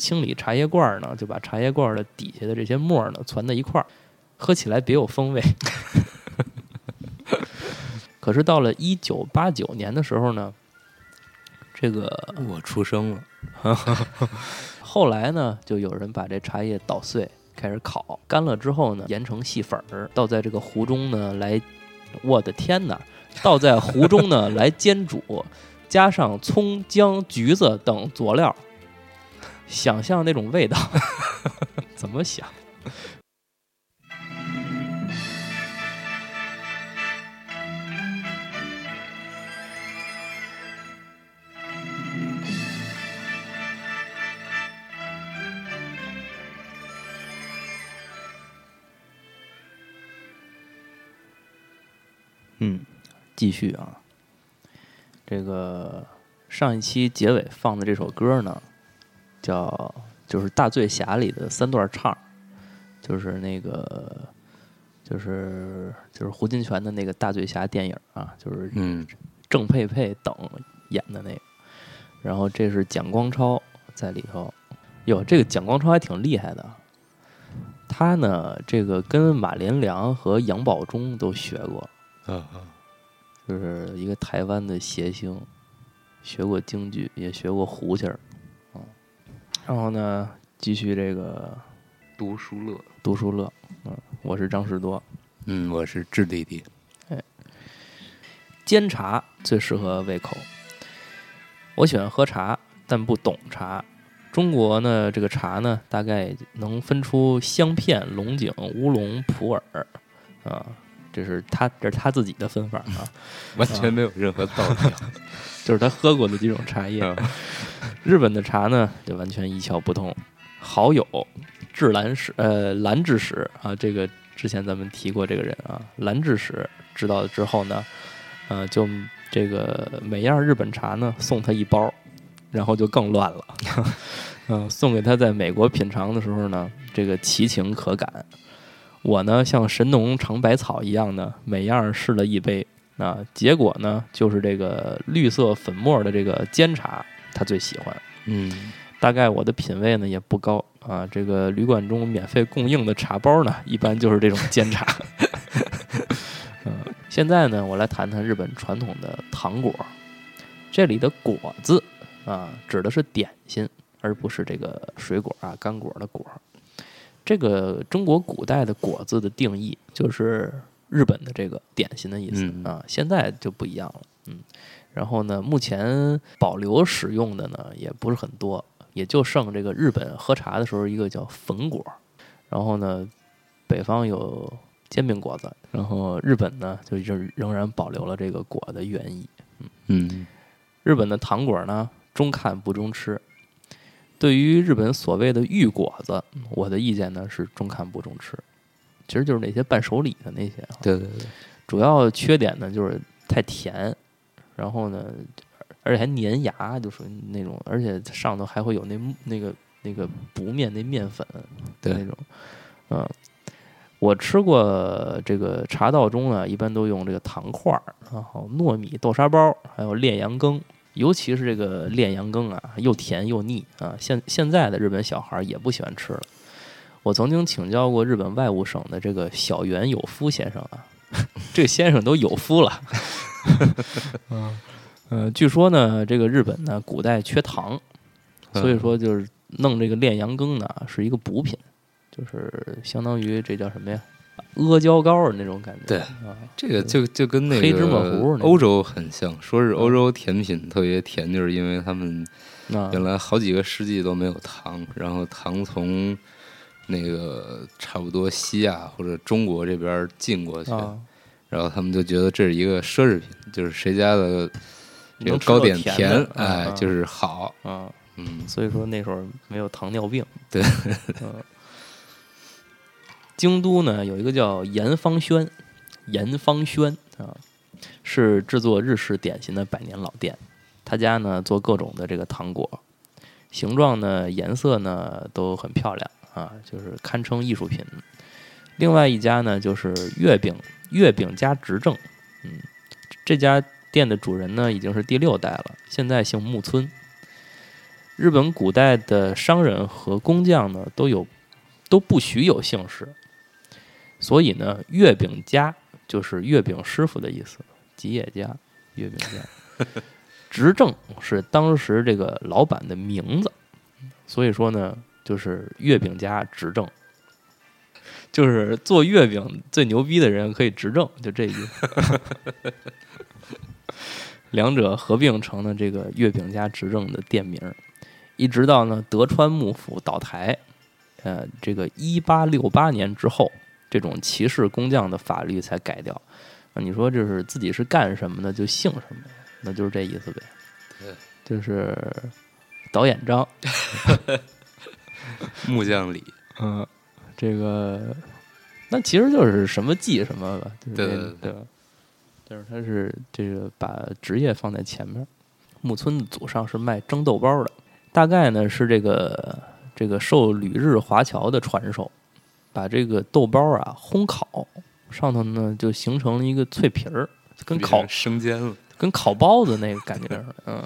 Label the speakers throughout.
Speaker 1: 清理茶叶罐儿呢，就把茶叶罐儿的底下的这些沫儿呢攒在一块儿，喝起来别有风味。可是到了一九八九年的时候呢，这个
Speaker 2: 我出生了，
Speaker 1: 后来呢，就有人把这茶叶捣碎，开始烤，干了之后呢，研成细粉儿，倒在这个壶中呢来，我的天哪，倒在壶中呢 来煎煮，加上葱、姜、橘子等佐料，想象那种味道，怎么想？嗯，继续啊，这个上一期结尾放的这首歌呢，叫就是《大醉侠》里的三段唱，就是那个就是就是胡金铨的那个《大醉侠》电影啊，就是
Speaker 2: 嗯。
Speaker 1: 郑佩佩等演的那个，然后这是蒋光超在里头，哟，这个蒋光超还挺厉害的，他呢这个跟马连良和杨宝忠都学过。
Speaker 2: 嗯嗯，
Speaker 1: 就是一个台湾的谐星，学过京剧，也学过胡琴儿，啊，然后呢，继续这个
Speaker 2: 读书乐，
Speaker 1: 读书乐，嗯，我是张士多，
Speaker 2: 嗯，我是智弟弟，哎
Speaker 1: 煎茶最适合胃口。我喜欢喝茶，但不懂茶。中国呢，这个茶呢，大概能分出香片、龙井、乌龙、普洱，啊，这是他这是他自己的分法啊。
Speaker 2: 完全没有任何道理。
Speaker 1: 就是他喝过的几种茶叶。
Speaker 2: 啊
Speaker 1: 日本的茶呢，就完全一窍不通。好友智兰史，呃，兰智史啊，这个之前咱们提过这个人啊，兰智史知道了之后呢，呃，就这个每样日本茶呢送他一包，然后就更乱了。嗯、送给他在美国品尝的时候呢，这个奇情可感。我呢，像神农尝百草一样呢，每样试了一杯。啊，结果呢，就是这个绿色粉末的这个煎茶，他最喜欢。
Speaker 2: 嗯
Speaker 1: 大概我的品味呢也不高啊，这个旅馆中免费供应的茶包呢，一般就是这种煎茶。嗯，现在呢，我来谈谈日本传统的糖果。这里的“果”子啊，指的是点心，而不是这个水果啊、干果的“果”。这个中国古代的“果”字的定义，就是日本的这个点心的意思、
Speaker 2: 嗯
Speaker 1: 啊，现在就不一样了。嗯，然后呢，目前保留使用的呢也不是很多，也就剩这个日本喝茶的时候一个叫粉果，然后呢，北方有煎饼果子，然后日本呢就仍仍然保留了这个果的原意。
Speaker 2: 嗯
Speaker 1: 日本的糖果呢，中看不中吃。对于日本所谓的玉果子，我的意见呢是中看不中吃，其实就是那些伴手礼的那些啊。
Speaker 2: 对对对，
Speaker 1: 主要缺点呢就是太甜，然后呢，而且还粘牙，就属于那种，而且上头还会有那那个那个不面那面粉
Speaker 2: 对
Speaker 1: 那种，嗯。我吃过这个茶道中呢，一般都用这个糖块儿，然后糯米豆沙包，还有炼羊羹，尤其是这个炼羊羹啊，又甜又腻啊。现现在的日本小孩儿也不喜欢吃了。我曾经请教过日本外务省的这个小原有夫先生啊，这先生都有夫了。嗯，呃，据说呢，这个日本呢古代缺糖，所以说就是弄这个炼羊羹呢是一个补品，就是相当于这叫什么呀？阿胶糕的那种感觉。
Speaker 2: 对
Speaker 1: 啊，
Speaker 2: 这个就就跟那个
Speaker 1: 黑芝麻糊
Speaker 2: 欧洲很像，说是欧洲甜品特别甜，就是因为他们
Speaker 1: 那
Speaker 2: 原来好几个世纪都没有糖，然后糖从那个差不多西亚或者中国这边进过去，
Speaker 1: 啊，
Speaker 2: 然后他们就觉得这是一个奢侈品，就是谁家的这个
Speaker 1: 能吃到
Speaker 2: 糕点
Speaker 1: 甜的
Speaker 2: 哎，就是好，
Speaker 1: 啊，
Speaker 2: 嗯，
Speaker 1: 所以说那时候没有糖尿病。
Speaker 2: 对。
Speaker 1: 嗯，京都呢有一个叫盐方轩，盐方轩啊，是制作日式点心的百年老店。他家呢做各种的这个糖果，形状呢、颜色呢都很漂亮啊，就是堪称艺术品。另外一家呢就是月饼月饼家执政，嗯，这家店的主人呢已经是第六代了，现在姓木村。日本古代的商人和工匠呢，都有都不许有姓氏，所以呢，月饼家就是月饼师傅的意思，吉野家月饼家。执政是当时这个老板的名字，所以说呢，就是月饼家执政，就是做月饼最牛逼的人可以执政，就这意思。两者合并成了这个月饼家执政的店名儿，一直到呢德川幕府倒台，呃，这个一八六八年之后，这种歧视工匠的法律才改掉。啊，你说这是自己是干什么的就姓什么，那就是这意思呗。就是导演张，
Speaker 2: 木匠李，
Speaker 1: 嗯，这个那其实就是什么技什么吧，就是
Speaker 2: 对对对
Speaker 1: 吧？但是他是这个把职业放在前面。木村的祖上是卖蒸豆包的，大概呢是这个这个受旅日华侨的传授，把这个豆包啊烘烤，上头呢就形成了一个脆皮儿，跟烤
Speaker 2: 生煎了，
Speaker 1: 跟烤包子那个感觉，嗯。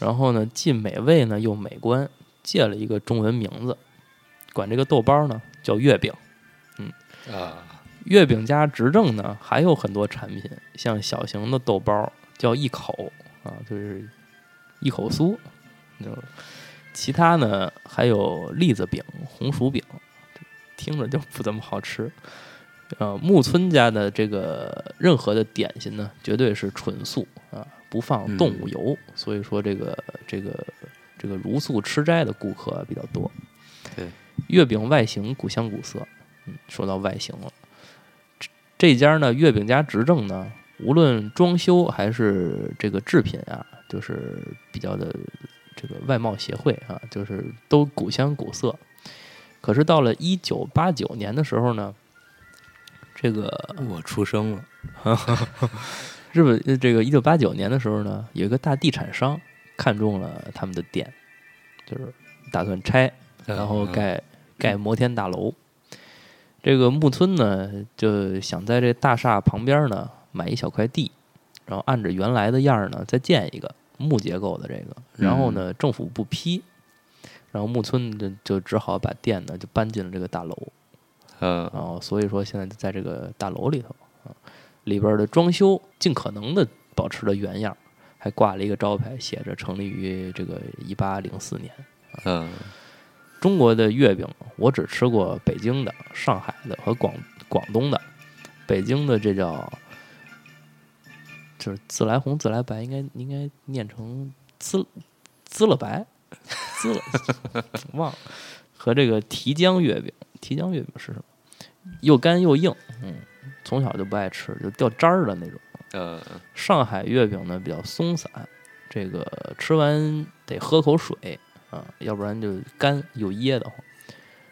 Speaker 1: 然后呢，既美味呢又美观，借了一个中文名字，管这个豆包呢叫月饼。
Speaker 2: 嗯啊，
Speaker 1: 月饼家执政呢还有很多产品，像小型的豆包叫一口啊，就是一口酥。就其他呢还有栗子饼、红薯饼，听着就不怎么好吃。呃，木村家的这个任何的点心呢，绝对是纯素啊，不放动物油，所以说这个这个这个茹素吃斋的顾客比较多。
Speaker 2: 对，
Speaker 1: 月饼外形古香古色，嗯，说到外形了，这这家呢月饼家执政呢，无论装修还是这个制品啊，就是比较的这个外貌协会啊，就是都古香古色。可是到了一九八九年的时候呢，这个
Speaker 2: 我出生了，
Speaker 1: 日本呃这个一九八九年的时候呢，有一个大地产商看中了他们的店，就是打算拆，然后
Speaker 2: 嗯
Speaker 1: 盖盖摩天大楼。这个木村呢，就想在这大厦旁边呢买一小块地，然后按着原来的样儿呢再建一个木结构的这个。然后呢，政府不批，然后木村就就只好把店呢就搬进了这个大楼。
Speaker 2: 嗯
Speaker 1: 然后所以说现在就在这个大楼里头啊，里边的装修尽可能的保持了原样，还挂了一个招牌，写着成立于这个一八零四年。
Speaker 2: 嗯
Speaker 1: 中国的月饼，我只吃过北京的、上海的和广广东的。北京的这叫就是自来红、自来白，应该应该念成滋滋了白，滋了 忘了。和这个提浆月饼，提浆月饼是什么？又干又硬，嗯，从小就不爱吃，就掉渣儿的那种。
Speaker 2: 呃
Speaker 1: 上海月饼呢比较松散，这个吃完得喝口水啊，要不然就干又噎得慌。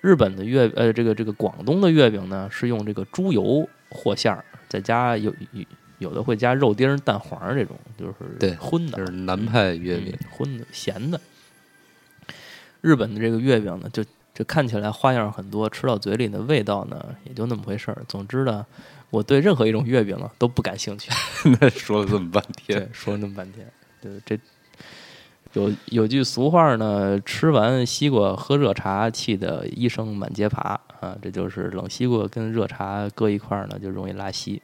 Speaker 1: 日本的月呃，这个这个广东的月饼呢是用这个猪油和馅儿，再加有有有的会加肉丁、蛋黄这种，就是
Speaker 2: 对
Speaker 1: 荤的，
Speaker 2: 这是南派月饼，
Speaker 1: 荤的咸的。日本的这个月饼呢，就就看起来花样很多，吃到嘴里的味道呢也就那么回事儿。总之呢，我对任何一种月饼啊都不感兴趣。
Speaker 2: 那说了这么半天
Speaker 1: 对，，说了那么半天，对这有有句俗话呢，吃完西瓜喝热茶，气得医生满街爬啊，这就是冷西瓜跟热茶搁一块儿呢，就容易拉稀。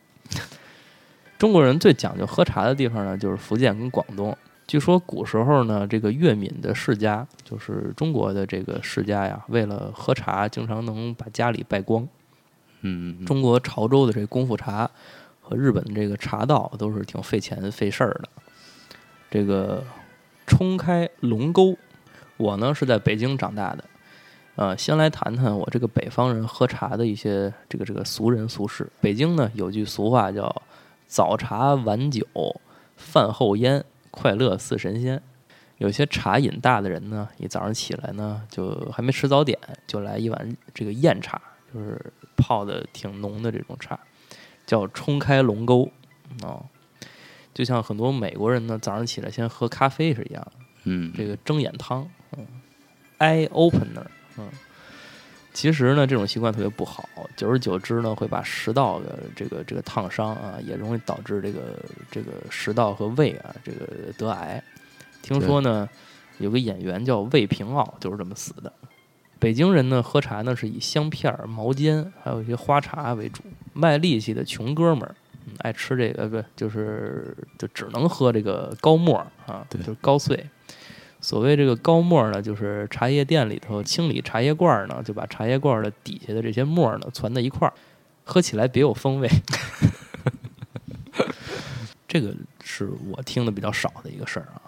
Speaker 1: 中国人最讲究喝茶的地方呢，就是福建跟广东。据说古时候呢，这个粤闽的世家，就是中国的这个世家呀，为了喝茶，经常能把家里败光。
Speaker 2: 嗯，
Speaker 1: 中国潮州的这功夫茶和日本的这个茶道都是挺费钱费事儿的。这个冲开龙沟，我呢是在北京长大的，呃，先来谈谈我这个北方人喝茶的一些这个这个俗人俗事。北京呢有句俗话叫“早茶晚酒，饭后烟，快乐似神仙”。有些茶瘾大的人呢，一早上起来呢，就还没吃早点，就来一碗这个燕茶，就是泡的挺浓的这种茶，叫冲开龙沟哦。就像很多美国人呢，早上起来先喝咖啡是一样的。
Speaker 2: 嗯，
Speaker 1: 这个睁眼汤，嗯，eye opener，嗯，其实呢，这种习惯特别不好，久而久之呢，会把食道的这个这个烫伤啊，也容易导致这个这个食道和胃啊，这个得癌。听说呢，有个演员叫魏平傲，就是这么死的。北京人呢，喝茶呢是以香片儿、毛尖，还有一些花茶为主。卖力气的穷哥们儿，嗯爱吃这个，不就是就只能喝这个高沫儿啊，
Speaker 2: 对
Speaker 1: 就是高碎。所谓这个高沫儿呢，就是茶叶店里头清理茶叶罐儿呢，就把茶叶罐儿的底下的这些沫儿呢攒在一块儿，喝起来别有风味。这个是我听的比较少的一个事儿啊。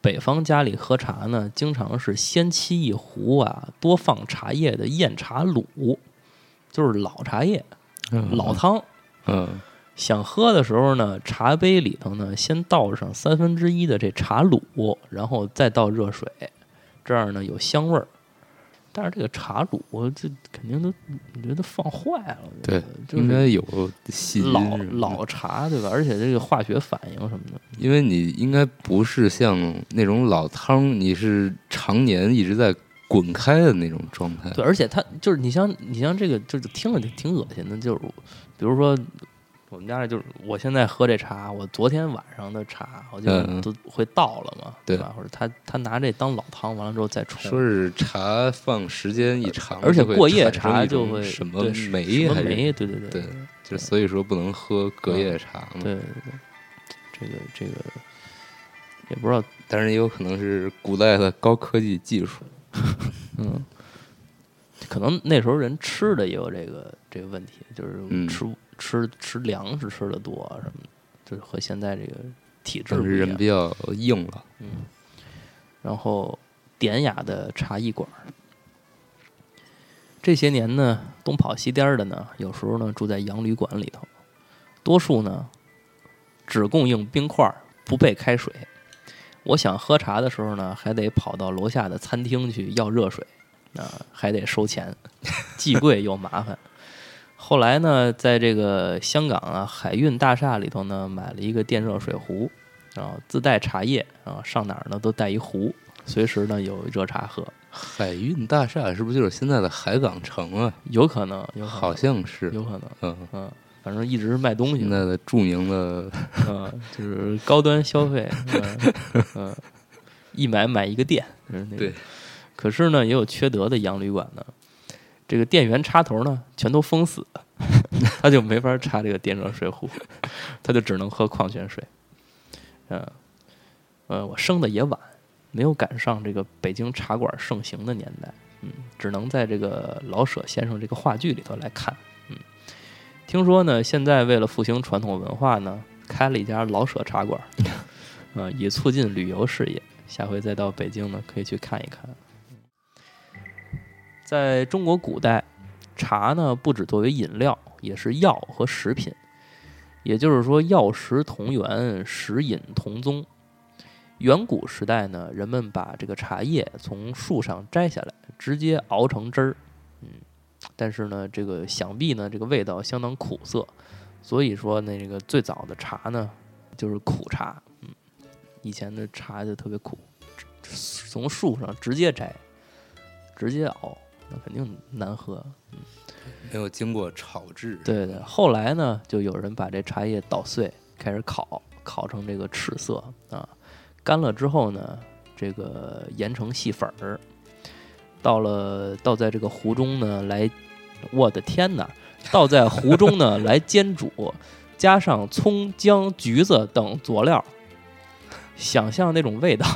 Speaker 1: 北方家里喝茶呢，经常是先沏一壶啊，多放茶叶的艳茶卤，就是老茶叶、老汤。
Speaker 2: 嗯
Speaker 1: 想喝的时候呢，茶杯里头呢先倒上三分之一的这茶卤，然后再倒热水，这样呢有香味儿。但是这个茶卤这肯定都，你觉得放坏了。
Speaker 2: 对，
Speaker 1: 就是
Speaker 2: 应该有细菌
Speaker 1: 老老茶对吧？而且这个化学反应什么的，
Speaker 2: 因为你应该不是像那种老汤，你是常年一直在滚开的那种状态。
Speaker 1: 对，而且它就是你像你像这个，就是听着就挺恶心的，就是比如说我们家就是我现在喝这茶，我昨天晚上的茶我就
Speaker 2: 嗯
Speaker 1: 都会倒了嘛，
Speaker 2: 对。
Speaker 1: 吧？或者他他拿这当老汤，完了之后再冲，
Speaker 2: 说是茶放时间一长，
Speaker 1: 而且过夜茶就会
Speaker 2: 什么
Speaker 1: 对
Speaker 2: 酶
Speaker 1: 什么
Speaker 2: 还是
Speaker 1: 酶，对对对
Speaker 2: 对就所以说不能喝隔夜茶嘛。
Speaker 1: 对对对，这个这个也不知道，
Speaker 2: 但是也有可能是古代的高科技技术。
Speaker 1: 嗯，可能那时候人吃的也有这个这个问题，就是
Speaker 2: 嗯
Speaker 1: 吃、吃吃粮食吃的多啊什么的，就是和现在这个体质
Speaker 2: 但是
Speaker 1: 不一样。
Speaker 2: 人比较硬了，嗯
Speaker 1: 然后典雅的茶艺馆儿，这些年呢，东跑西颠儿的呢，有时候呢住在洋旅馆里头，多数呢只供应冰块儿，不备开水。我想喝茶的时候呢，还得跑到楼下的餐厅去要热水，啊、还得收钱，既贵又麻烦。后来呢，在这个香港啊海运大厦里头呢，买了一个电热水壶，然后，自带茶叶啊，上哪儿呢都带一壶，随时呢有热茶喝，
Speaker 2: 海运大厦是不是就是现在的海港城啊？
Speaker 1: 有可能，有可能，
Speaker 2: 好像是，
Speaker 1: 有可能，
Speaker 2: 嗯，
Speaker 1: 嗯，反正一直是卖东西，
Speaker 2: 现在的著名的
Speaker 1: 嗯，就是高端消费，嗯，嗯 一买买一个店，就是那个
Speaker 2: 对。
Speaker 1: 可是呢，也有缺德的洋旅馆呢，这个电源插头呢全都封死了，他就没法插这个电热水壶，他就只能喝矿泉水。嗯，呃，我生的也晚，没有赶上这个北京茶馆盛行的年代，嗯，只能在这个老舍先生这个话剧里头来看。嗯，听说呢，现在为了复兴传统文化呢，开了一家老舍茶馆，呃，以促进旅游事业。下回再到北京呢，可以去看一看。在中国古代，茶呢不止作为饮料，也是药和食品，也就是说药食同源，食饮同宗。远古时代呢，人们把这个茶叶从树上摘下来，直接熬成汁儿。嗯，但是呢，这个想必呢，这个味道相当苦涩，所以说那个最早的茶呢，就是苦茶。嗯，以前的茶就特别苦，从树上直接摘，直接熬，那肯定难喝。
Speaker 2: 没有经过炒制，
Speaker 1: 对对，后来呢，就有人把这茶叶捣碎，开始烤，烤成这个赤色啊。干了之后呢，这个研成细粉儿，到了倒在这个壶中呢来，我的天哪，倒在壶中呢来煎煮，加上葱、姜、橘子等佐料，想象那种味道，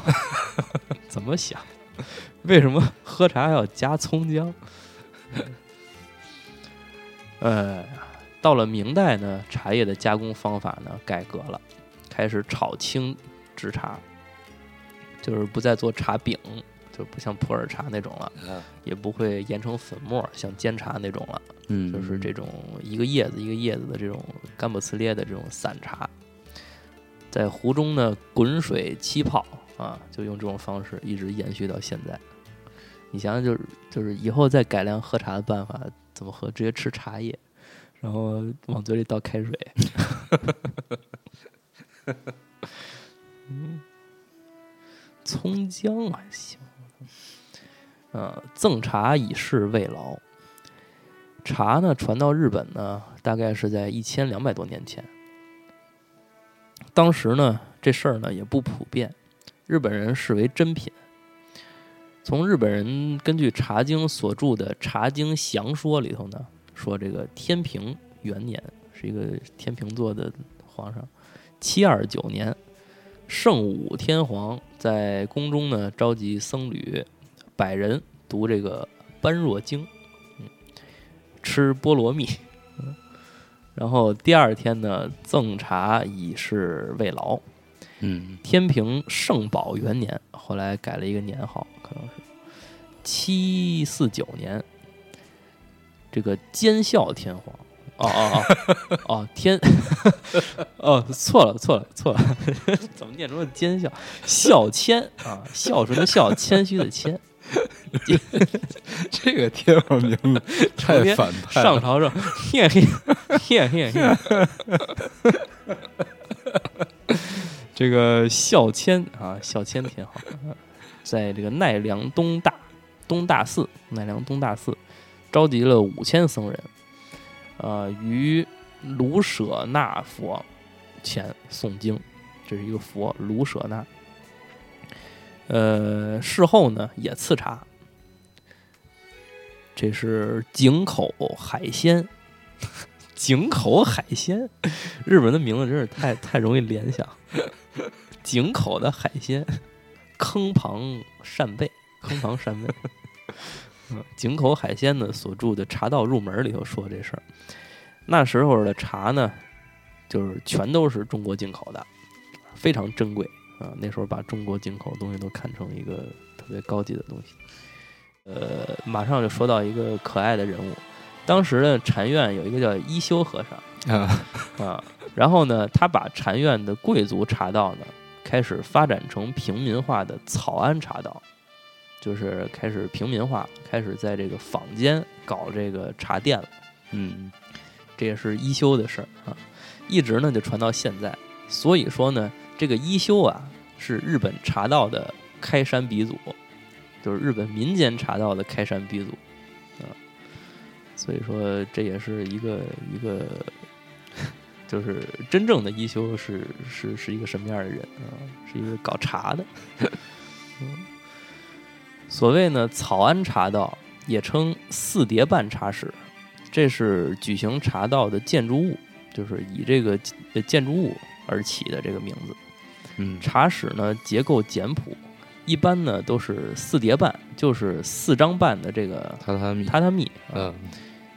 Speaker 1: 怎么想？为什么喝茶要加葱姜？呃，到了明代呢，茶叶的加工方法呢改革了，开始炒青制茶，就是不再做茶饼，就不像普洱茶那种了，
Speaker 2: 啊，
Speaker 1: 也不会研成粉末，像煎茶那种了，
Speaker 2: 嗯，
Speaker 1: 就是这种一个叶子一个叶子的这种干不呲咧的这种散茶，在壶中呢滚水沏泡啊，就用这种方式一直延续到现在。你想想，就是就是以后再改良喝茶的办法，怎么喝？直接吃茶叶，然后往嘴里倒开水。嗯，葱姜还行。呃，赠茶以示慰劳。茶呢传到日本呢，大概是在一千两百多年前。当时呢，这事儿呢也不普遍，日本人视为珍品，从日本人根据《茶经》所著的《茶经详说》里头呢，说这个天平元年是一个天平座的皇上，七二九年，圣武天皇在宫中呢召集僧侣百人读这个般若经，嗯，吃菠萝蜜，嗯，然后第二天呢赠茶以示慰劳。
Speaker 2: 嗯
Speaker 1: 天平圣宝元年，后来改了一个年号，可能是七四九年。这个奸孝天皇，哦哦哦 哦天，哦错了错了错了，怎么念成了奸孝？孝谦啊，孝顺的孝，谦虚的谦。
Speaker 2: 这个天皇名字太
Speaker 1: 天
Speaker 2: 反派了。
Speaker 1: 上朝上，嘿嘿嘿嘿嘿。这个孝谦啊，孝谦挺好，在这个奈良东大东大寺，奈良东大寺召集了五千僧人，呃，于卢舍那佛前诵经，这是一个佛卢舍那。呃，事后呢也赐茶，这是井口海鲜，井口海鲜，日本的名字真是太太容易联想。井口的海鲜，坑旁扇贝，坑旁扇贝。嗯，井口海鲜呢所著的《茶道入门》里头说这事儿，那时候的茶呢，就是全都是中国进口的，非常珍贵啊。那时候把中国进口的东西都看成一个特别高级的东西。呃，马上就说到一个可爱的人物，当时的禅院有一个叫一休和尚
Speaker 2: 啊，
Speaker 1: 啊，然后呢，他把禅院的贵族茶道呢，开始发展成平民化的草庵茶道，就是开始平民化，开始在这个坊间搞这个茶店了。
Speaker 2: 嗯
Speaker 1: 这也是一休的事儿啊，一直呢就传到现在。所以说呢，这个一休啊是日本茶道的开山鼻祖，就是日本民间茶道的开山鼻祖啊。所以说这也是一个一个，就是真正的一休是是是一个什么样的人啊？是一个搞茶的。嗯，所谓呢草庵茶道，也称四叠半茶室。这是举行茶道的建筑物，就是以这个呃建筑物而起的这个名字。
Speaker 2: 嗯
Speaker 1: 茶室呢结构简朴，一般呢都是四叠半，就是四张半的这个
Speaker 2: 榻榻米，
Speaker 1: 榻榻米，啊
Speaker 2: 嗯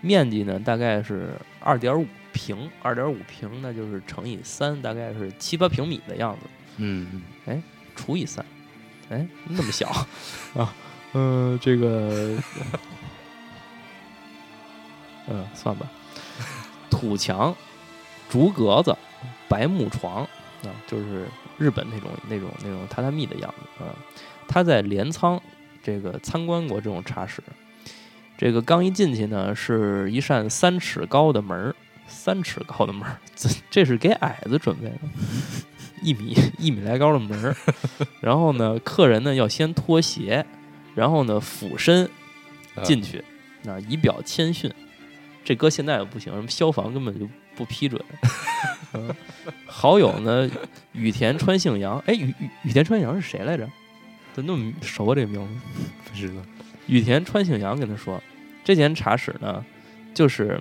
Speaker 1: 面积呢大概是二点五平，二点五平那就是乘以三，大概是七八平米的样子，
Speaker 2: 嗯哎
Speaker 1: 除以三，哎，那么小 啊？呃，这个，嗯，算吧。土墙、竹格子、白木床啊，就是日本那种那种那种榻榻米的样子啊。他在镰仓这个参观过这种茶室，这个刚一进去呢，是一扇三尺高的门儿，三尺高的门儿，这这是给矮子准备的，一米一米来高的门儿。然后呢，客人呢要先脱鞋，然后呢俯身
Speaker 2: 啊
Speaker 1: 进去，那以表谦逊。这搁现在也不行，什么消防根本就不批准。嗯好友呢，羽田川幸洋，哎，羽羽羽田川幸洋是谁来着？怎么那么熟啊？这个名字？
Speaker 2: 不知道，
Speaker 1: 羽田川幸洋跟他说，这间茶室呢，就是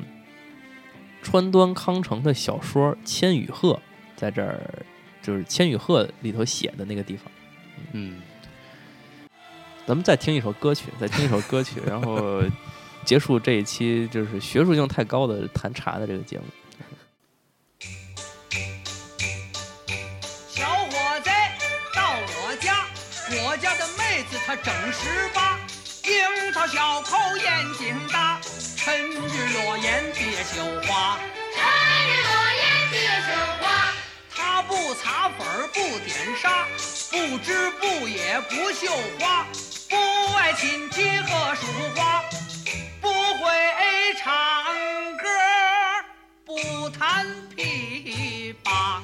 Speaker 1: 川端康成的小说《千与鹤》在这儿，就是《千与鹤》里头写的那个地方。
Speaker 2: 嗯
Speaker 1: 咱们再听一首歌曲，再听一首歌曲，然后结束这一期就是学术性太高的谈茶的这个节目。
Speaker 3: 小伙子到我家，我家的妹子她整十八，樱桃小口眼睛大，趁日落雁别绣花。她不擦粉儿不点纱，不织布也不绣花，不爱琴棋和书画，不会唱歌，不弹琵琶。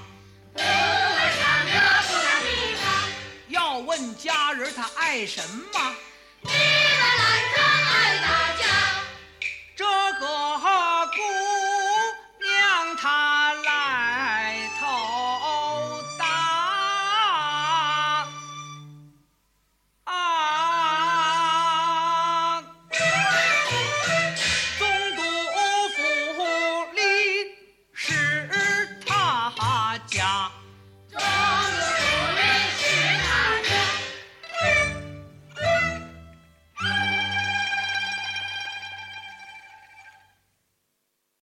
Speaker 3: 要问家人他爱什么？go